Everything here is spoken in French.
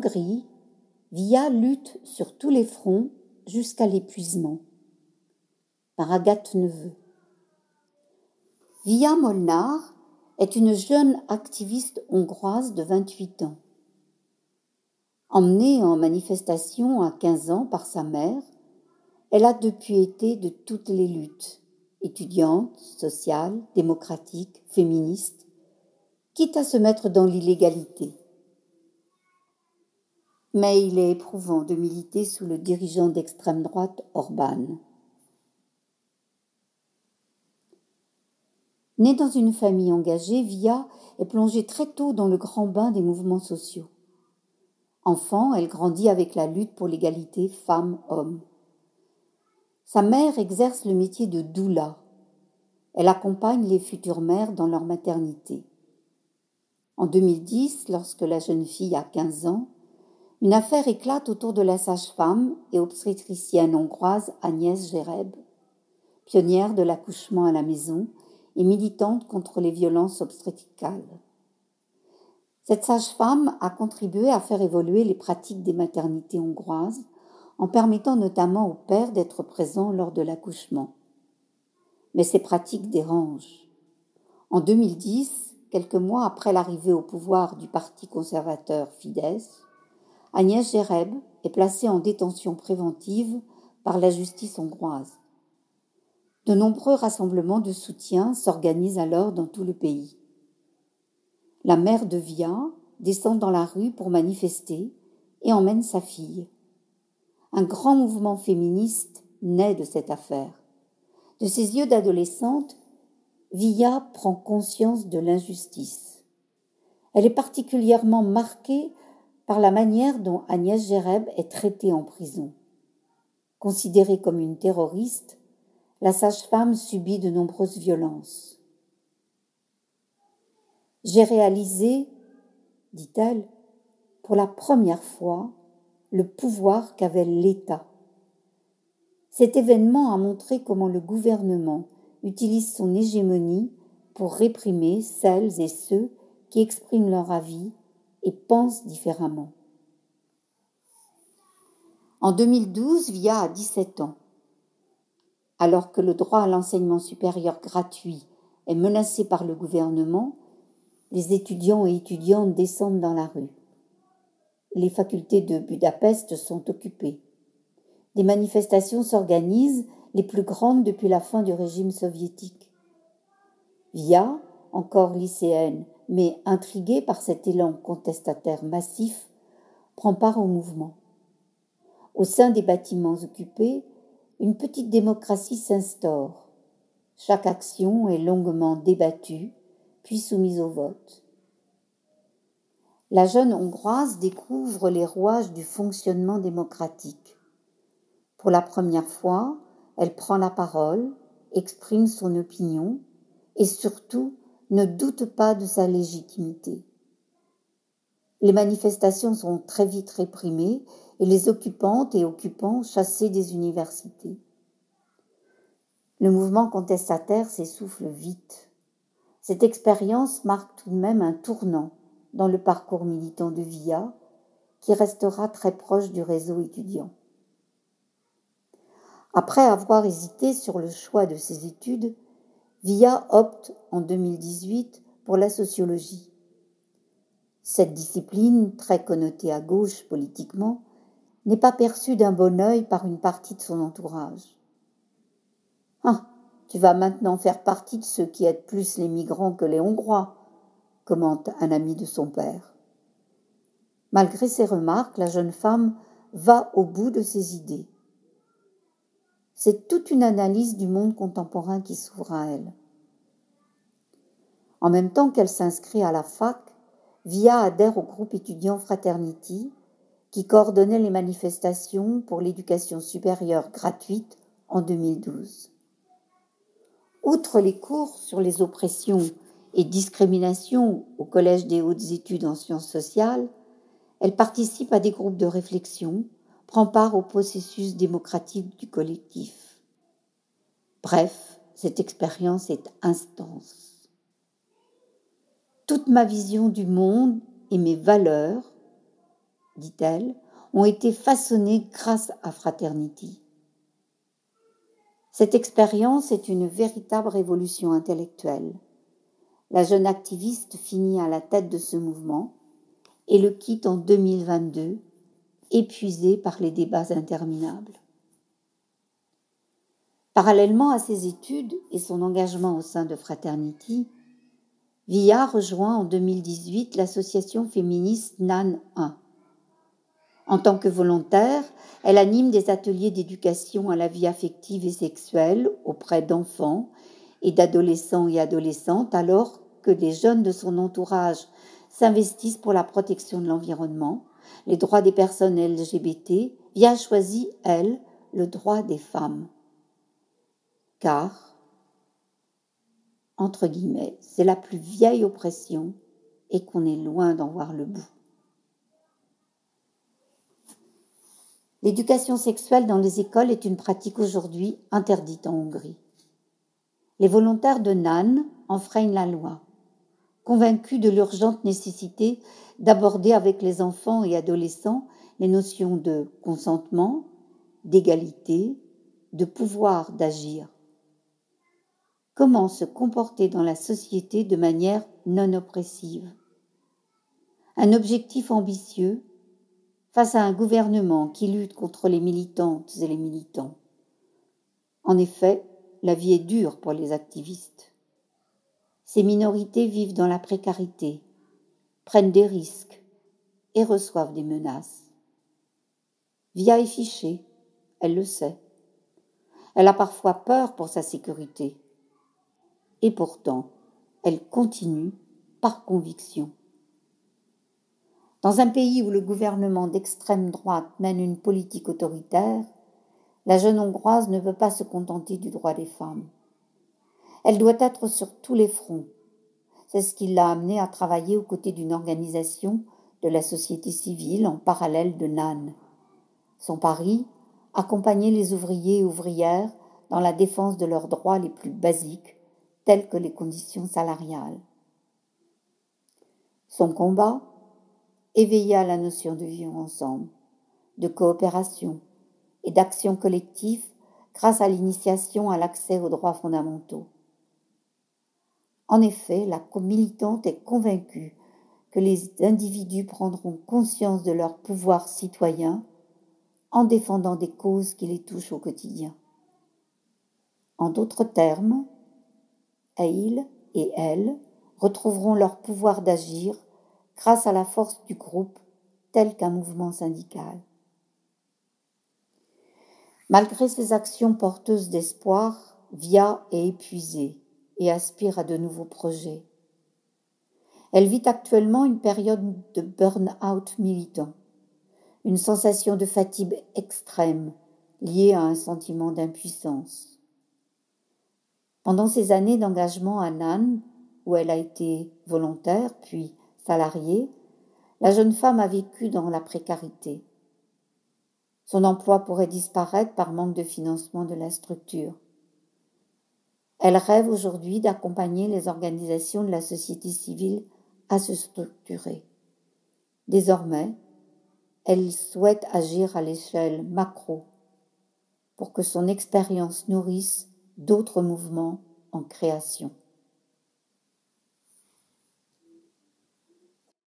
Hongrie, Via lutte sur tous les fronts jusqu'à l'épuisement. Par Agathe Neveu. Via Molnar est une jeune activiste hongroise de 28 ans. Emmenée en manifestation à 15 ans par sa mère, elle a depuis été de toutes les luttes, étudiante, sociale, démocratique, féministe, quitte à se mettre dans l'illégalité. Mais il est éprouvant de militer sous le dirigeant d'extrême droite Orban. Née dans une famille engagée, Via est plongée très tôt dans le grand bain des mouvements sociaux. Enfant, elle grandit avec la lutte pour l'égalité femmes-hommes. Sa mère exerce le métier de doula. Elle accompagne les futures mères dans leur maternité. En 2010, lorsque la jeune fille a 15 ans, une affaire éclate autour de la sage-femme et obstétricienne hongroise Agnès Géreb, pionnière de l'accouchement à la maison et militante contre les violences obstétricales. Cette sage-femme a contribué à faire évoluer les pratiques des maternités hongroises en permettant notamment aux pères d'être présents lors de l'accouchement. Mais ces pratiques dérangent. En 2010, quelques mois après l'arrivée au pouvoir du parti conservateur Fidesz, Agnès Géreb est placée en détention préventive par la justice hongroise. De nombreux rassemblements de soutien s'organisent alors dans tout le pays. La mère de Via descend dans la rue pour manifester et emmène sa fille. Un grand mouvement féministe naît de cette affaire. De ses yeux d'adolescente, Via prend conscience de l'injustice. Elle est particulièrement marquée par la manière dont Agnès Géreb est traitée en prison. Considérée comme une terroriste, la sage-femme subit de nombreuses violences. J'ai réalisé, dit-elle, pour la première fois le pouvoir qu'avait l'État. Cet événement a montré comment le gouvernement utilise son hégémonie pour réprimer celles et ceux qui expriment leur avis et pensent différemment. En 2012, Via a 17 ans. Alors que le droit à l'enseignement supérieur gratuit est menacé par le gouvernement, les étudiants et étudiantes descendent dans la rue les facultés de Budapest sont occupées. Des manifestations s'organisent, les plus grandes depuis la fin du régime soviétique. Via, encore lycéenne, mais intriguée par cet élan contestataire massif, prend part au mouvement. Au sein des bâtiments occupés, une petite démocratie s'instaure. Chaque action est longuement débattue, puis soumise au vote la jeune Hongroise découvre les rouages du fonctionnement démocratique. Pour la première fois, elle prend la parole, exprime son opinion et surtout ne doute pas de sa légitimité. Les manifestations sont très vite réprimées et les occupantes et occupants chassés des universités. Le mouvement contestataire s'essouffle vite. Cette expérience marque tout de même un tournant dans le parcours militant de VIA, qui restera très proche du réseau étudiant. Après avoir hésité sur le choix de ses études, VIA opte en 2018 pour la sociologie. Cette discipline, très connotée à gauche politiquement, n'est pas perçue d'un bon œil par une partie de son entourage. Ah, tu vas maintenant faire partie de ceux qui aident plus les migrants que les Hongrois, commente un ami de son père. Malgré ces remarques, la jeune femme va au bout de ses idées. C'est toute une analyse du monde contemporain qui s'ouvre à elle. En même temps qu'elle s'inscrit à la fac, Via adhère au groupe étudiant Fraternity qui coordonnait les manifestations pour l'éducation supérieure gratuite en 2012. Outre les cours sur les oppressions et discrimination au Collège des hautes études en sciences sociales, elle participe à des groupes de réflexion, prend part au processus démocratique du collectif. Bref, cette expérience est intense. Toute ma vision du monde et mes valeurs dit-elle, ont été façonnés grâce à Fraternity. Cette expérience est une véritable révolution intellectuelle. La jeune activiste finit à la tête de ce mouvement et le quitte en 2022, épuisée par les débats interminables. Parallèlement à ses études et son engagement au sein de Fraternity, Villa rejoint en 2018 l'association féministe NAN 1. En tant que volontaire, elle anime des ateliers d'éducation à la vie affective et sexuelle auprès d'enfants et d'adolescents et adolescentes alors que les jeunes de son entourage s'investissent pour la protection de l'environnement, les droits des personnes LGBT, Via choisit, elle, le droit des femmes. Car, entre guillemets, c'est la plus vieille oppression et qu'on est loin d'en voir le bout. L'éducation sexuelle dans les écoles est une pratique aujourd'hui interdite en Hongrie. Les volontaires de NAN enfreignent la loi, convaincus de l'urgente nécessité d'aborder avec les enfants et adolescents les notions de consentement, d'égalité, de pouvoir d'agir. Comment se comporter dans la société de manière non oppressive? Un objectif ambitieux face à un gouvernement qui lutte contre les militantes et les militants. En effet, la vie est dure pour les activistes. Ces minorités vivent dans la précarité, prennent des risques et reçoivent des menaces. Via est fichée, elle le sait. Elle a parfois peur pour sa sécurité. Et pourtant, elle continue par conviction. Dans un pays où le gouvernement d'extrême droite mène une politique autoritaire, la jeune Hongroise ne veut pas se contenter du droit des femmes. Elle doit être sur tous les fronts. C'est ce qui l'a amenée à travailler aux côtés d'une organisation de la société civile en parallèle de NAN. Son pari, accompagner les ouvriers et ouvrières dans la défense de leurs droits les plus basiques, tels que les conditions salariales. Son combat, éveiller à la notion de vivre ensemble, de coopération et d'action collective grâce à l'initiation à l'accès aux droits fondamentaux. En effet, la militante est convaincue que les individus prendront conscience de leur pouvoir citoyen en défendant des causes qui les touchent au quotidien. En d'autres termes, ils et elles retrouveront leur pouvoir d'agir grâce à la force du groupe tel qu'un mouvement syndical. Malgré ses actions porteuses d'espoir, Via est épuisée et aspire à de nouveaux projets. Elle vit actuellement une période de burn-out militant, une sensation de fatigue extrême liée à un sentiment d'impuissance. Pendant ses années d'engagement à Nan, où elle a été volontaire puis salariée, la jeune femme a vécu dans la précarité. Son emploi pourrait disparaître par manque de financement de la structure. Elle rêve aujourd'hui d'accompagner les organisations de la société civile à se structurer. Désormais, elle souhaite agir à l'échelle macro pour que son expérience nourrisse d'autres mouvements en création.